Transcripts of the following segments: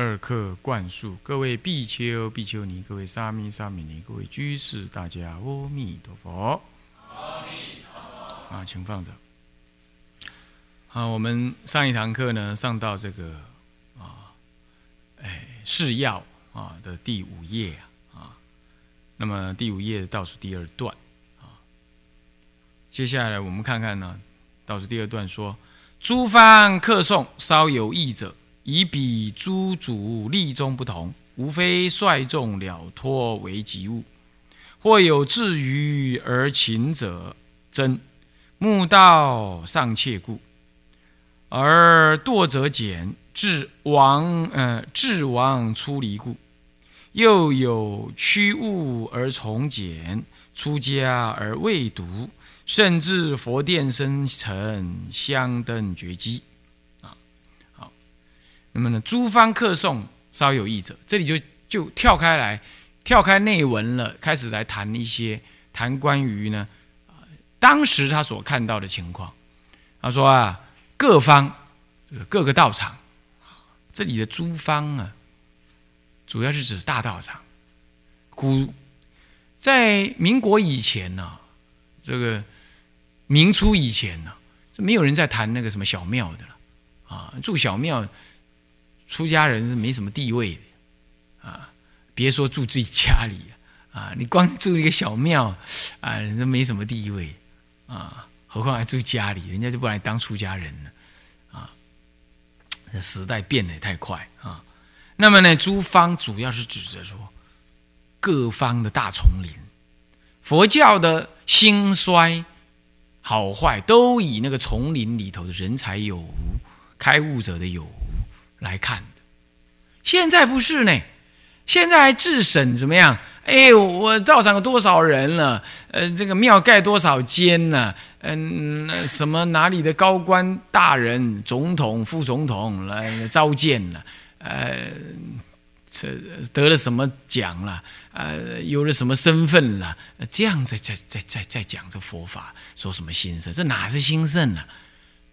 二课灌输，各位比丘、比丘尼，各位沙弥、沙弥尼，各位居士，大家阿弥陀佛。阿弥陀佛。啊，请放着。好，我们上一堂课呢，上到这个啊，哎，释要啊的第五页啊，那么第五页倒数第二段啊，接下来我们看看呢，倒数第二段说，诸方客送稍有异者。以彼诸主力中不同，无非率众了脱为己物；或有至于而勤者，真慕道尚切故；而惰者简，至亡呃至亡出离故；又有趋物而从简，出家而未读，甚至佛殿生成香灯绝迹。那么呢，诸方客诵稍有异者，这里就就跳开来，跳开内文了，开始来谈一些谈关于呢，当时他所看到的情况。他说啊，各方各个道场，这里的诸方啊，主要是指大道场。古在民国以前呢，这个明初以前呢，是没有人在谈那个什么小庙的了啊，住小庙。出家人是没什么地位的啊，别说住自己家里啊，你光住一个小庙啊，人家没什么地位啊，何况还住家里，人家就不来当出家人了啊。时代变得也太快啊。那么呢，诸方主要是指着说各方的大丛林，佛教的兴衰好坏，都以那个丛林里头的人才有无、开悟者的有无。来看的，现在不是呢，现在还自审怎么样？哎，我道场有多少人了？呃，这个庙盖多少间呢？嗯，什么哪里的高官大人、总统、副总统来召见了？呃，这得了什么奖了？呃，有了什么身份了？这样在在在在在讲这佛法，说什么兴盛？这哪是兴盛呢？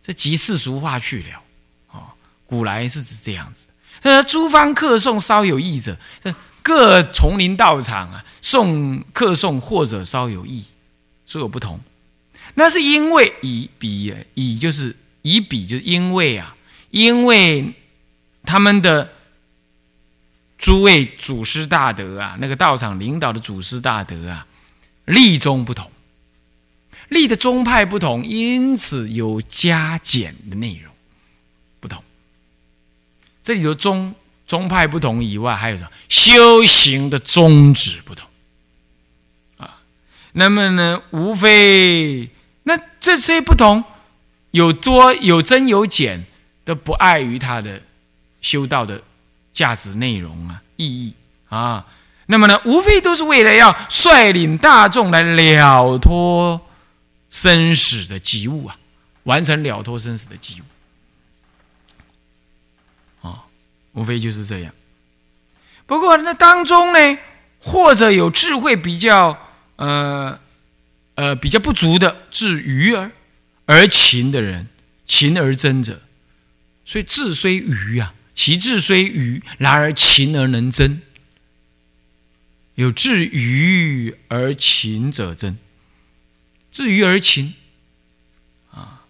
这即世俗化去了。古来是指这样子，呃，诸方客诵稍有异者，各丛林道场啊，诵客诵或者稍有异，所有不同。那是因为以比以就是以比，就是因为啊，因为他们的诸位祖师大德啊，那个道场领导的祖师大德啊，立宗不同，立的宗派不同，因此有加减的内容。这里头宗宗派不同以外，还有什么修行的宗旨不同啊？那么呢，无非那这些不同有多有增有减，都不碍于他的修道的价值内容啊、意义啊。那么呢，无非都是为了要率领大众来了脱生死的机物啊，完成了脱生死的机物。无非就是这样。不过那当中呢，或者有智慧比较呃呃比较不足的，至愚而而勤的人，勤而真者，所以智虽愚啊，其智虽愚，然而勤而能真。有至愚而勤者真，至愚而勤啊？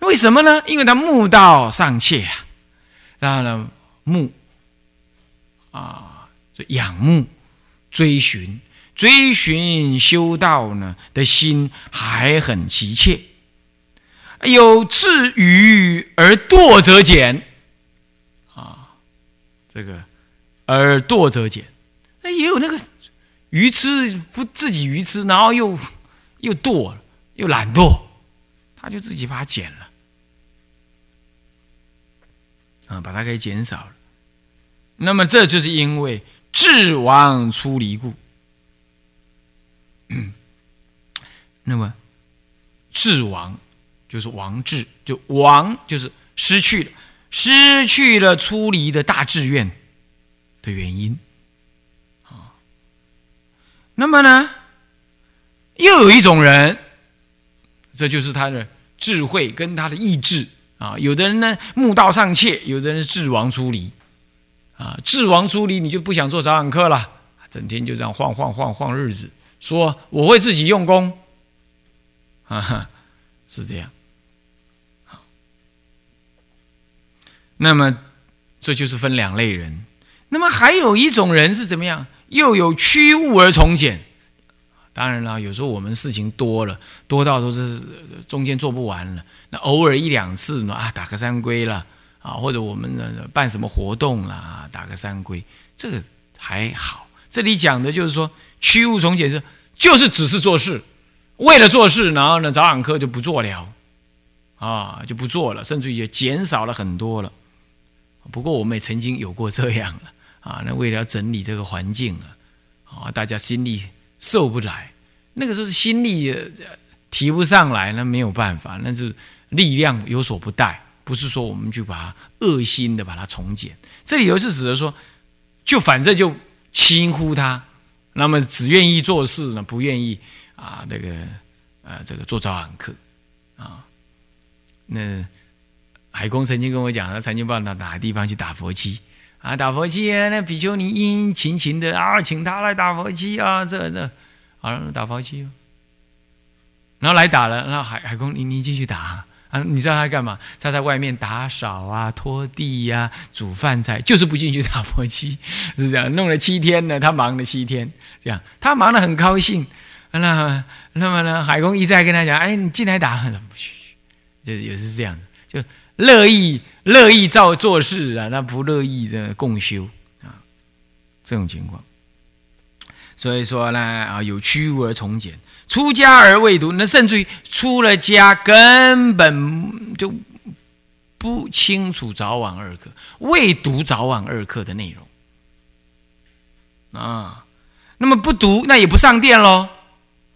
为什么呢？因为他目道尚切啊，当然了。慕啊，这仰慕、追寻、追寻修道呢的心还很急切。有至愚而惰则减啊，这个而惰则减，那也有那个愚痴不自己愚痴，然后又又惰又懒惰，他就自己把它减了啊，把它给减少了。那么这就是因为智王出离故。那么智王就是王智，就王就是失去了，失去了出离的大志愿的原因。啊，那么呢，又有一种人，这就是他的智慧跟他的意志啊。有的人呢，目道尚切；有的人智王出离。啊，智王出离，你就不想做早晚课了，整天就这样晃晃晃晃日子，说我会自己用功，啊，是这样。那么这就是分两类人。那么还有一种人是怎么样？又有趋物而从简。当然了，有时候我们事情多了，多到都是中间做不完了，那偶尔一两次呢啊，打个三归了。啊，或者我们呢办什么活动啦，打个三规，这个还好。这里讲的就是说，趋物从简是，就是只是做事，为了做事，然后呢早晚课就不做了，啊，就不做了，甚至也减少了很多了。不过我们也曾经有过这样了，啊，那为了整理这个环境啊，啊，大家心力受不来，那个时候是心力提不上来，那没有办法，那是力量有所不带。不是说我们就把它恶心的把它重建，这里头是指的说，就反正就轻忽他，那么只愿意做事呢，不愿意啊，这个呃，这个做早晚课啊。那海公曾经跟我讲，他曾经到哪哪个地方去打佛七啊，打佛七啊，那比丘尼殷殷勤勤的啊，请他来打佛七啊，这这好了打佛七，然后来打了，那海海公，你你继续打。啊，啊你知道他干嘛？他在外面打扫啊、拖地呀、煮饭菜，就是不进去打佛七，是这样。弄了七天呢，他忙了七天，这样他忙得很高兴。那那么呢，海公一再跟他讲：“哎，你进来打，不去，就也是这样的，就乐意乐意照做事啊，那不乐意这共修啊，这种情况。所以说呢，啊，有屈而从简。”出家而未读，那甚至于出了家根本就不清楚早晚二课，未读早晚二课的内容啊。那么不读，那也不上殿喽。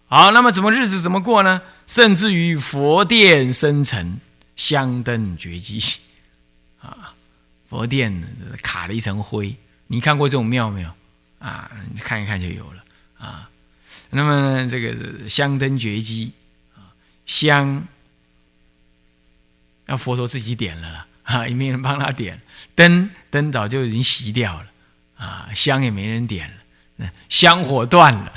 好，那么怎么日子怎么过呢？甚至于佛殿生尘，香灯绝迹 啊，佛殿卡了一层灰。你看过这种庙没有？啊，看一看就有了啊。那么这个香灯绝迹啊，香那佛陀自己点了啦，啊，也没人帮他点，灯灯早就已经熄掉了啊，香也没人点了，香火断了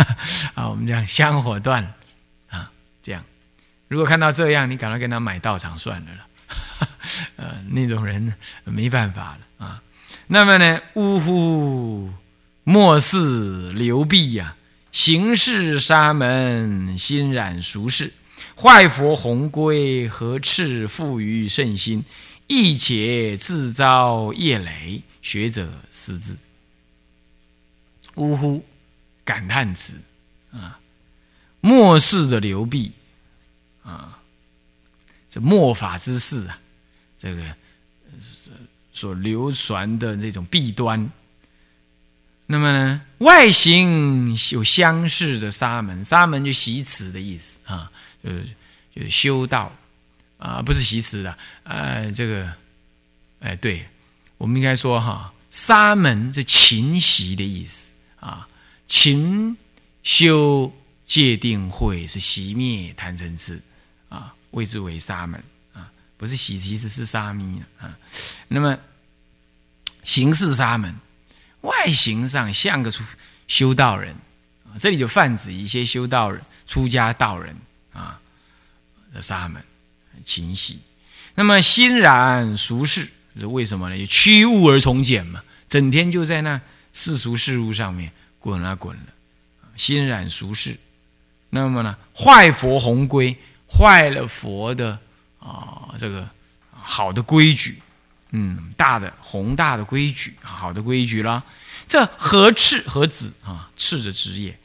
啊，我们讲香火断啊，这样，如果看到这样，你赶快跟他买道场算了了，呃，那种人没办法了啊。那么呢，呜呼，莫似流弊呀。行事沙门，心染俗世，坏佛弘规，何斥富于圣心？亦且自遭业累，学者思之。呜呼，感叹词啊！末世的流弊啊，这末法之事啊，这个所流传的那种弊端。那么呢，外形有相似的沙门，沙门就习词的意思啊，就是就是修道啊，不是习词的，呃，这个，哎，对，我们应该说哈，沙门是勤习的意思啊，勤修戒定慧是习灭贪嗔痴啊，谓之为沙门啊，不是习，其实是沙弥啊，那么形式沙门。外形上像个出修道人啊，这里就泛指一些修道人、出家道人啊的沙门勤洗。那么心然俗世是为什么呢？趋物而从简嘛，整天就在那世俗事物上面滚啊滚了，心染俗世。那么呢，坏佛弘规，坏了佛的啊这个好的规矩。嗯，大的宏大的规矩，好的规矩啦。这何赤何子啊？赤的职业，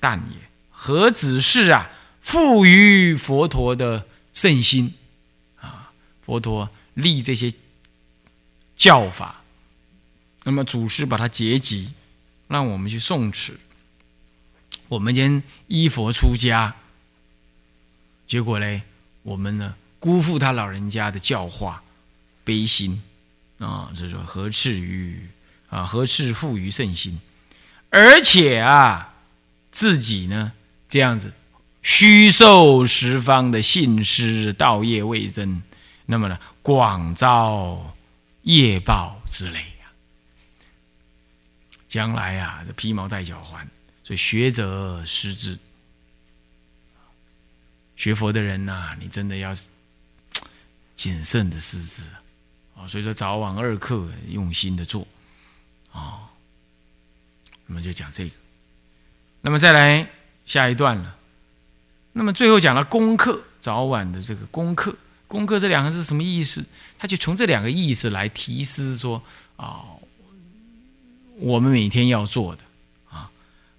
但也何止是啊？赋予佛陀的圣心啊！佛陀立这些教法，那么祖师把它结集，让我们去诵持。我们今依佛出家，结果嘞，我们呢辜负他老人家的教化，悲心啊，这说何至于啊？何至负于圣心？而且啊，自己呢这样子虚受十方的信施，道业未增，那么呢广遭业报之类呀。将来啊，这披毛戴脚还，所以学者失之。学佛的人呐，你真的要谨慎的失之！所以说，早晚二课用心的做啊。我们就讲这个，那么再来下一段了。那么最后讲了功课，早晚的这个功课，功课这两个是什么意思？他就从这两个意思来提示说啊，我们每天要做的啊，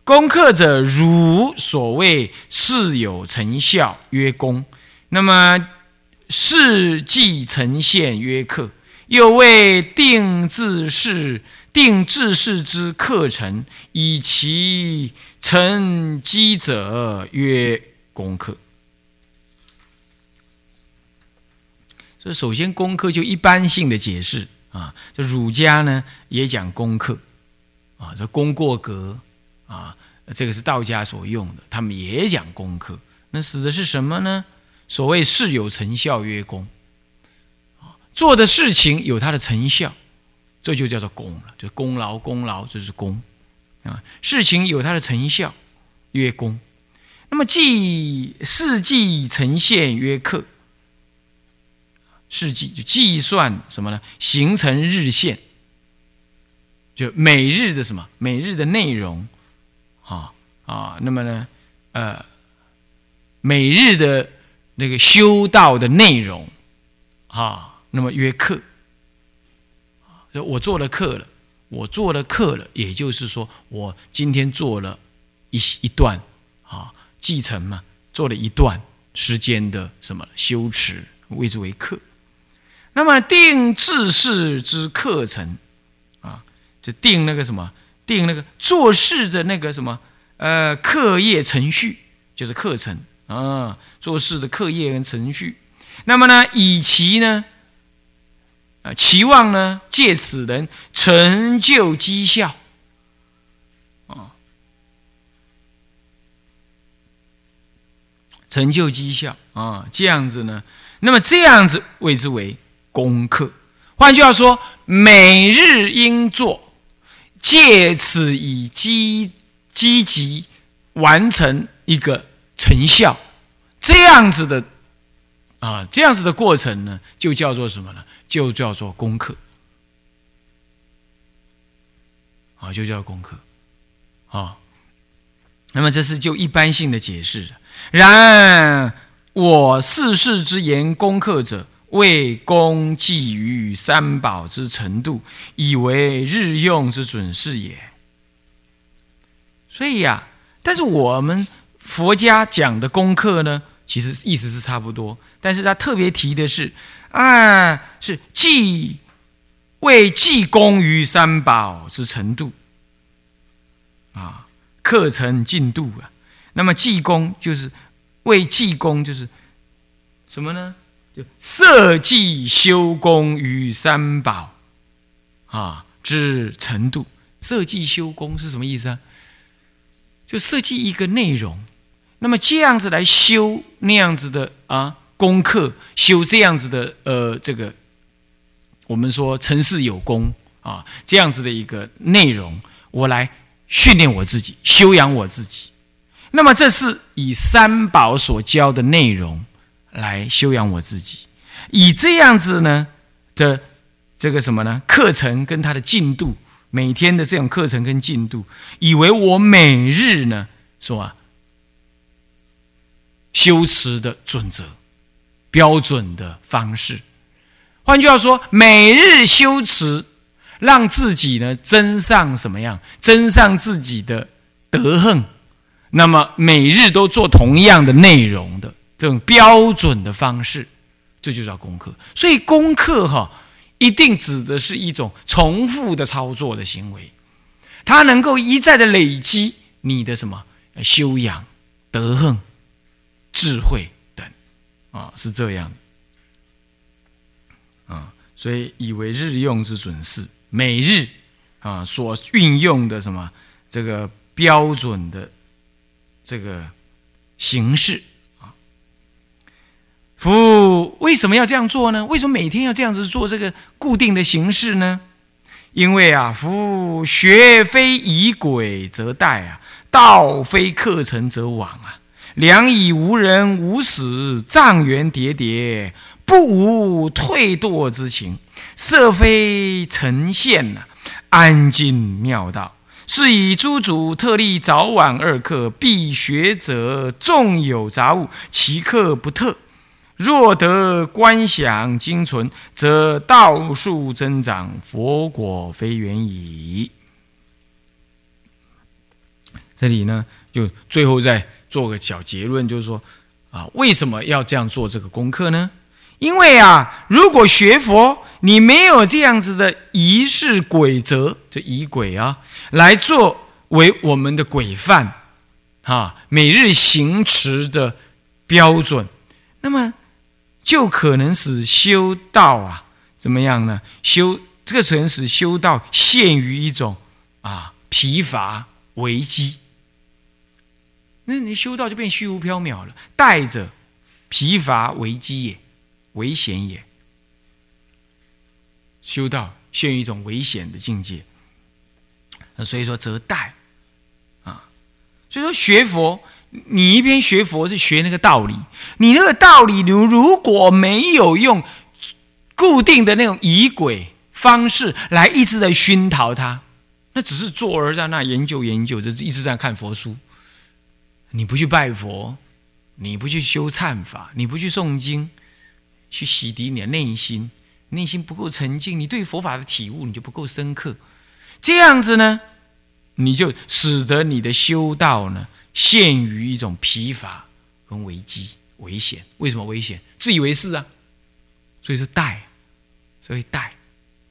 功课者如所谓事有成效曰功，那么事既呈现曰课，又谓定自事。定制式之课程，以其成机者曰功课。所以，首先功课就一般性的解释啊，这儒家呢也讲功课啊，这功过格啊，这个是道家所用的，他们也讲功课。那指的是什么呢？所谓事有成效曰功，做的事情有它的成效。这就叫做功了，就功劳功劳，这是功啊。事情有它的成效，曰功。那么计事计呈现曰课。事计就计算什么呢？形成日线，就每日的什么？每日的内容啊啊。那么呢，呃，每日的那个修道的内容啊，那么约课。我做了课了，我做了课了，也就是说，我今天做了一一段啊，继承嘛，做了一段时间的什么修持，谓之为课。那么定治事之课程啊，就定那个什么，定那个做事的那个什么呃课业程序，就是课程啊，做事的课业跟程序。那么呢，以其呢。啊，期望呢，借此人成就绩效，啊，成就绩效啊，这样子呢，那么这样子谓之为功课。换句话说，每日应做，借此以积积极完成一个成效，这样子的啊，这样子的过程呢，就叫做什么呢？就叫做功课，啊，就叫功课，啊，那么这是就一般性的解释。然我四世之言，功课者为功寄于三宝之程度，以为日用之准是也。所以呀，但是我们佛家讲的功课呢，其实意思是差不多，但是他特别提的是。啊，是济为济功于三宝之程度啊，课程进度啊。那么济功就是为济功，就是什么呢？就设计修功于三宝啊之程度。设计修功是什么意思啊？就设计一个内容，那么这样子来修那样子的啊。功课修这样子的，呃，这个我们说成事有功啊，这样子的一个内容，我来训练我自己，修养我自己。那么这是以三宝所教的内容来修养我自己，以这样子呢的这个什么呢？课程跟他的进度，每天的这种课程跟进度，以为我每日呢说修持的准则。标准的方式，换句话说，每日修持，让自己呢增上什么样？增上自己的德行。那么每日都做同样的内容的这种标准的方式，这就叫功课。所以功课哈，一定指的是一种重复的操作的行为，它能够一再的累积你的什么修养、德行、智慧等，啊，是这样的，啊，所以以为日用之准是每日啊所运用的什么这个标准的这个形式。夫为什么要这样做呢？为什么每天要这样子做这个固定的形式呢？因为啊，夫学非以轨则殆啊，道非课程则罔啊。良以无人无始，障缘叠叠，不无退堕之情。色非呈现呐，安静妙道。是以诸祖特立早晚二课，必学者众有杂物，其课不特。若得观想精存，则道数增长，佛果非远矣。这里呢，就最后再做个小结论，就是说，啊，为什么要这样做这个功课呢？因为啊，如果学佛，你没有这样子的仪式规则，这仪轨啊，来作为我们的规范，啊，每日行持的标准，那么。就可能使修道啊，怎么样呢？修这个可能使修道陷于一种啊疲乏危机。那你修道就变虚无缥缈了，带着疲乏危机也，危险也。修道陷于一种危险的境界，所以说则带啊，所以说学佛。你一边学佛是学那个道理，你那个道理，你如果没有用固定的那种仪轨方式来一直在熏陶它，那只是坐而在那研究研究，就一直在看佛书。你不去拜佛，你不去修忏法，你不去诵经，去洗涤你的内心，内心不够沉静，你对佛法的体悟你就不够深刻。这样子呢，你就使得你的修道呢。陷于一种疲乏跟危机、危险。为什么危险？自以为是啊，所以说带，所以带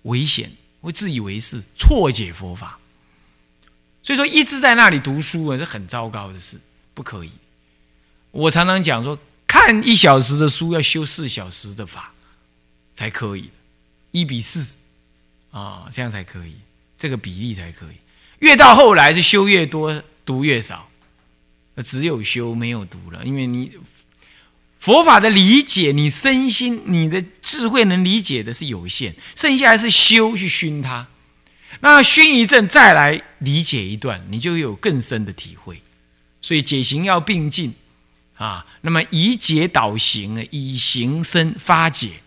危险，会自以为是，错解佛法。所以说一直在那里读书啊，是很糟糕的事，不可以。我常常讲说，看一小时的书要修四小时的法才可以，一比四啊，这样才可以，这个比例才可以。越到后来是修越多，读越少。只有修没有读了，因为你佛法的理解，你身心、你的智慧能理解的是有限，剩下来是修去熏它。那熏一阵，再来理解一段，你就有更深的体会。所以解行要并进啊。那么以解导行啊，以行生发解，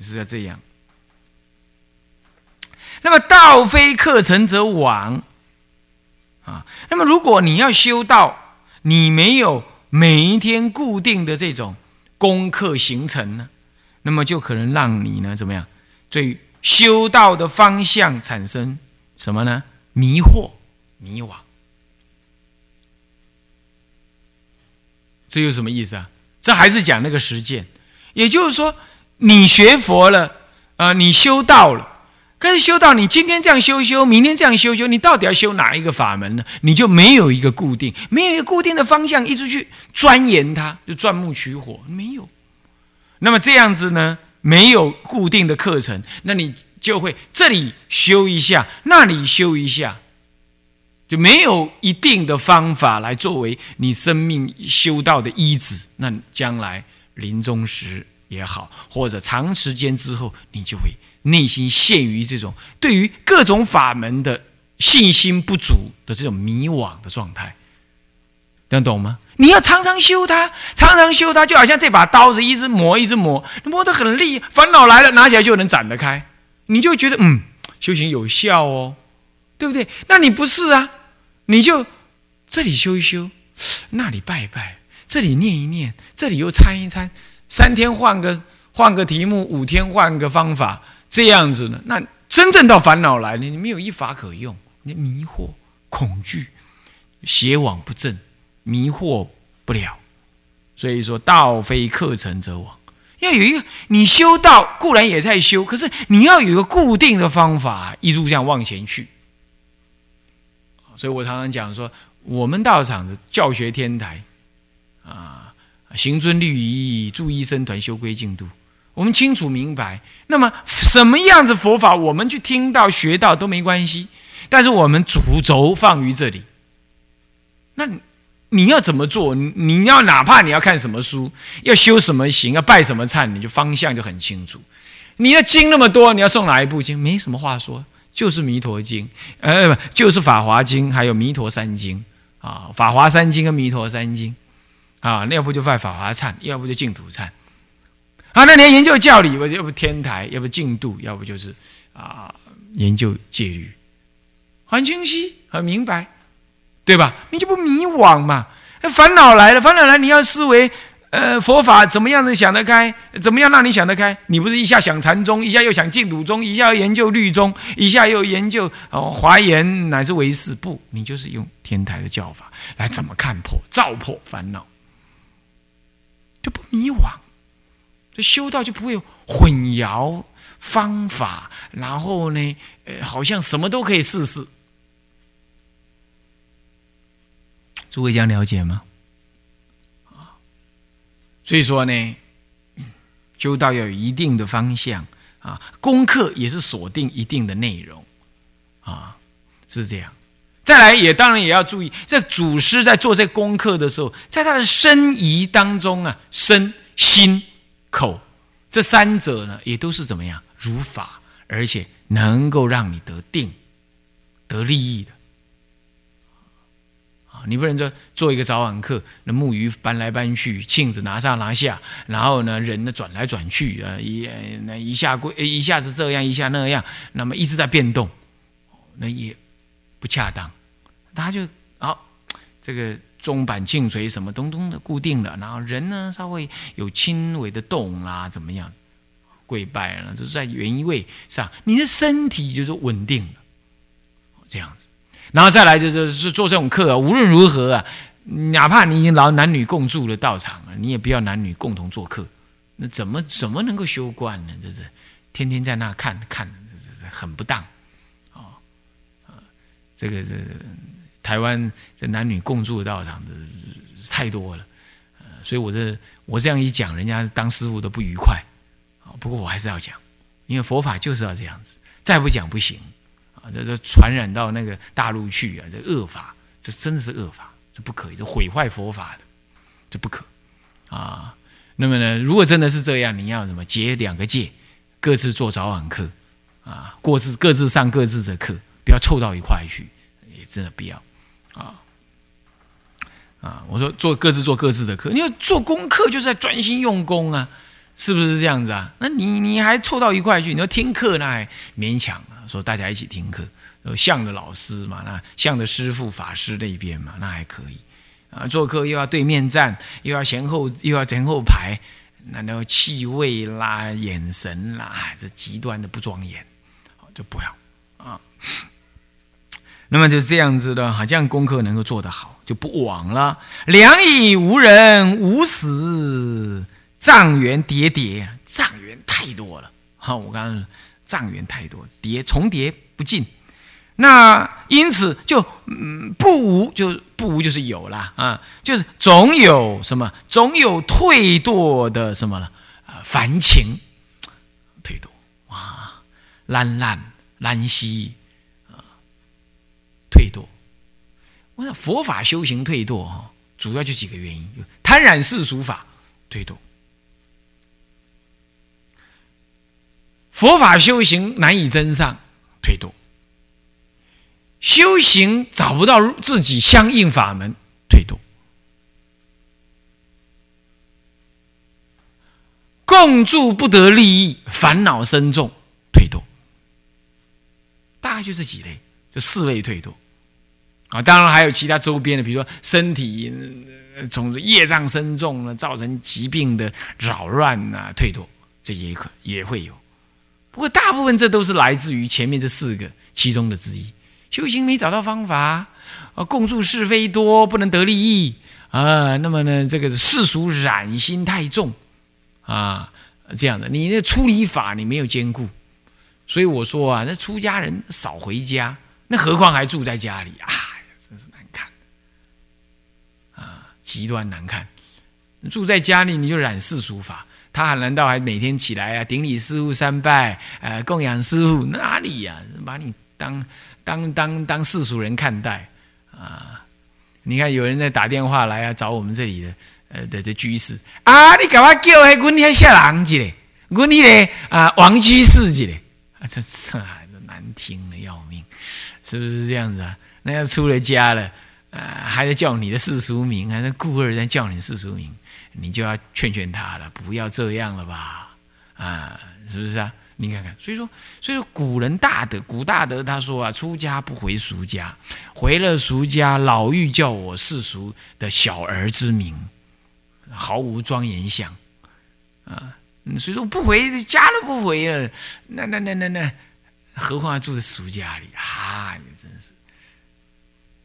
是要这样。那么道非课程则罔啊。那么如果你要修道，你没有每一天固定的这种功课行程呢，那么就可能让你呢怎么样？对修道的方向产生什么呢？迷惑、迷惘。这有什么意思啊？这还是讲那个实践，也就是说，你学佛了啊，你修道了。可是修道你今天这样修修，明天这样修修，你到底要修哪一个法门呢？你就没有一个固定，没有一个固定的方向，一直去钻研它，就钻木取火，没有。那么这样子呢，没有固定的课程，那你就会这里修一下，那里修一下，就没有一定的方法来作为你生命修道的依止。那将来临终时也好，或者长时间之后，你就会。内心陷于这种对于各种法门的信心不足的这种迷惘的状态，能懂吗？你要常常修它，常常修它，就好像这把刀子一直磨，一直磨，磨得很利，烦恼来了拿起来就能斩得开，你就觉得嗯，修行有效哦，对不对？那你不是啊，你就这里修一修，那里拜一拜，这里念一念，这里又参一参，三天换个换个题目，五天换个方法。这样子呢？那真正到烦恼来了，你没有一法可用，你迷惑、恐惧、邪往不正，迷惑不了。所以说，道非课程则往，要有一个你修道固然也在修，可是你要有一个固定的方法，一路这样往前去。所以我常常讲说，我们道场的教学天台啊，行尊律仪，助一生团，修归净度。我们清楚明白，那么什么样子佛法，我们去听到学到都没关系，但是我们主轴放于这里。那你要怎么做？你要哪怕你要看什么书，要修什么行，要拜什么忏，你就方向就很清楚。你要经那么多，你要送哪一部经？没什么话说，就是《弥陀经》，呃，不，就是《法华经》，还有《弥陀三经》啊，《法华三经》跟《弥陀三经》啊，那要不就拜法华忏，要不就净土忏。啊，那你要研究教理，要不天台，要不净度，要不就是啊，研究戒律，很清晰，很明白，对吧？你就不迷惘嘛？烦恼来了，烦恼来，你要思维，呃，佛法怎么样子想得开？怎么样让你想得开？你不是一下想禅宗，一下又想净土宗，一下又研究律宗，一下又研究哦华严乃至唯识？不，你就是用天台的教法来怎么看破、照破烦恼，就不迷惘。这修道就不会有混淆方法，然后呢，呃，好像什么都可以试试。诸位将了解吗？所以说呢，修道要有一定的方向啊，功课也是锁定一定的内容啊，是这样。再来，也当然也要注意，这祖师在做这功课的时候，在他的身仪当中啊，身心。口，这三者呢，也都是怎么样如法，而且能够让你得定、得利益的。你不能说做一个早晚课，那木鱼搬来搬去，镜子拿上拿下，然后呢，人呢转来转去，啊，一那一下跪一下子这样，一下那样，那么一直在变动，那也不恰当。他就好，这个。钟板磬锤什么东东的固定了，然后人呢稍微有轻微的动啦，怎么样？跪拜了，就是在原位上，你的身体就是稳定了，这样子。然后再来就是是做这种课啊，无论如何啊，哪怕你已经老男女共住的道场了，你也不要男女共同做客，那怎么怎么能够修观呢？这是天天在那看看，这这这很不当啊啊，这个这。台湾这男女共住的道场的太多了，呃，所以我这我这样一讲，人家当师傅都不愉快啊。不过我还是要讲，因为佛法就是要这样子，再不讲不行。这这传染到那个大陆去啊，这恶法，这真的是恶法，这不可以，这毁坏佛法的，这不可啊。那么呢，如果真的是这样，你要什么结两个戒，各自做早晚课啊，各自各自上各自的课，不要凑到一块去，也真的不要。啊啊！我说做各自做各自的课，你要做功课就是在专心用功啊，是不是这样子啊？那你你还凑到一块去？你要听课那还勉强啊，说大家一起听课，有像的老师嘛，那像的师傅法师那边嘛，那还可以啊。做课又要对面站，又要前后又要前后排，那那气味啦、眼神啦，这极端的不庄严，就不要啊。那么就这样子的，哈，这样功课能够做得好，就不枉了。良以无人，无死障缘叠叠，障缘太多了。哈，我刚刚障缘太多，叠重叠不尽。那因此就嗯不无，就不无就是有了啊，就是总有什么，总有退堕的什么了啊，烦情退堕哇，懒懒懒兮啊。退堕，我想佛法修行退堕哈，主要就几个原因：贪染世俗法退堕，佛法修行难以增上。退堕，修行找不到自己相应法门。退堕，共住不得利益，烦恼深重。退堕，大概就这几类。就四类退堕啊，当然还有其他周边的，比如说身体从业障深重呢，造成疾病的扰乱呐，退堕这也可也会有。不过大部分这都是来自于前面这四个其中的之一。修行没找到方法啊，共住是非多，不能得利益啊。那么呢，这个世俗染心太重啊，这样的，你那出离法你没有兼顾，所以我说啊，那出家人少回家，那何况还住在家里啊，真是难看啊，极端难看。住在家里你就染世俗法，他难道还每天起来啊顶礼师傅三拜，呃供养师傅哪里呀？把你当当当当世俗人看待啊？你看有人在打电话来啊找我们这里的呃的的居士啊，你干嘛叫还阮遐下人去嘞？滚你嘞啊王居士去嘞？啊这这孩子难听的要命，是不是这样子啊？那要出了家了，啊还在叫你的世俗名，还是故二在叫你世俗名？你就要劝劝他了，不要这样了吧？啊，是不是啊？你看看，所以说，所以说，古人大德，古大德他说啊，出家不回俗家，回了俗家，老欲叫我世俗的小儿之名，毫无庄严相啊。所以说不回家都不回了，那那那那那，何况还住在俗家里啊？真是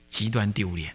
极端丢脸！